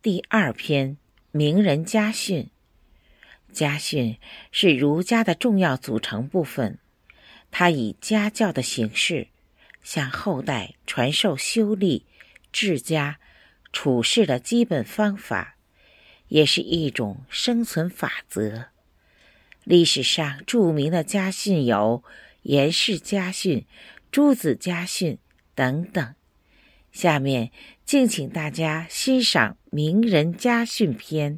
第二篇《名人家训》。家训是儒家的重要组成部分，它以家教的形式向后代传授修立、治家、处事的基本方法，也是一种生存法则。历史上著名的家训有颜氏家训、朱子家训等等。下面，敬请大家欣赏《名人家训篇》。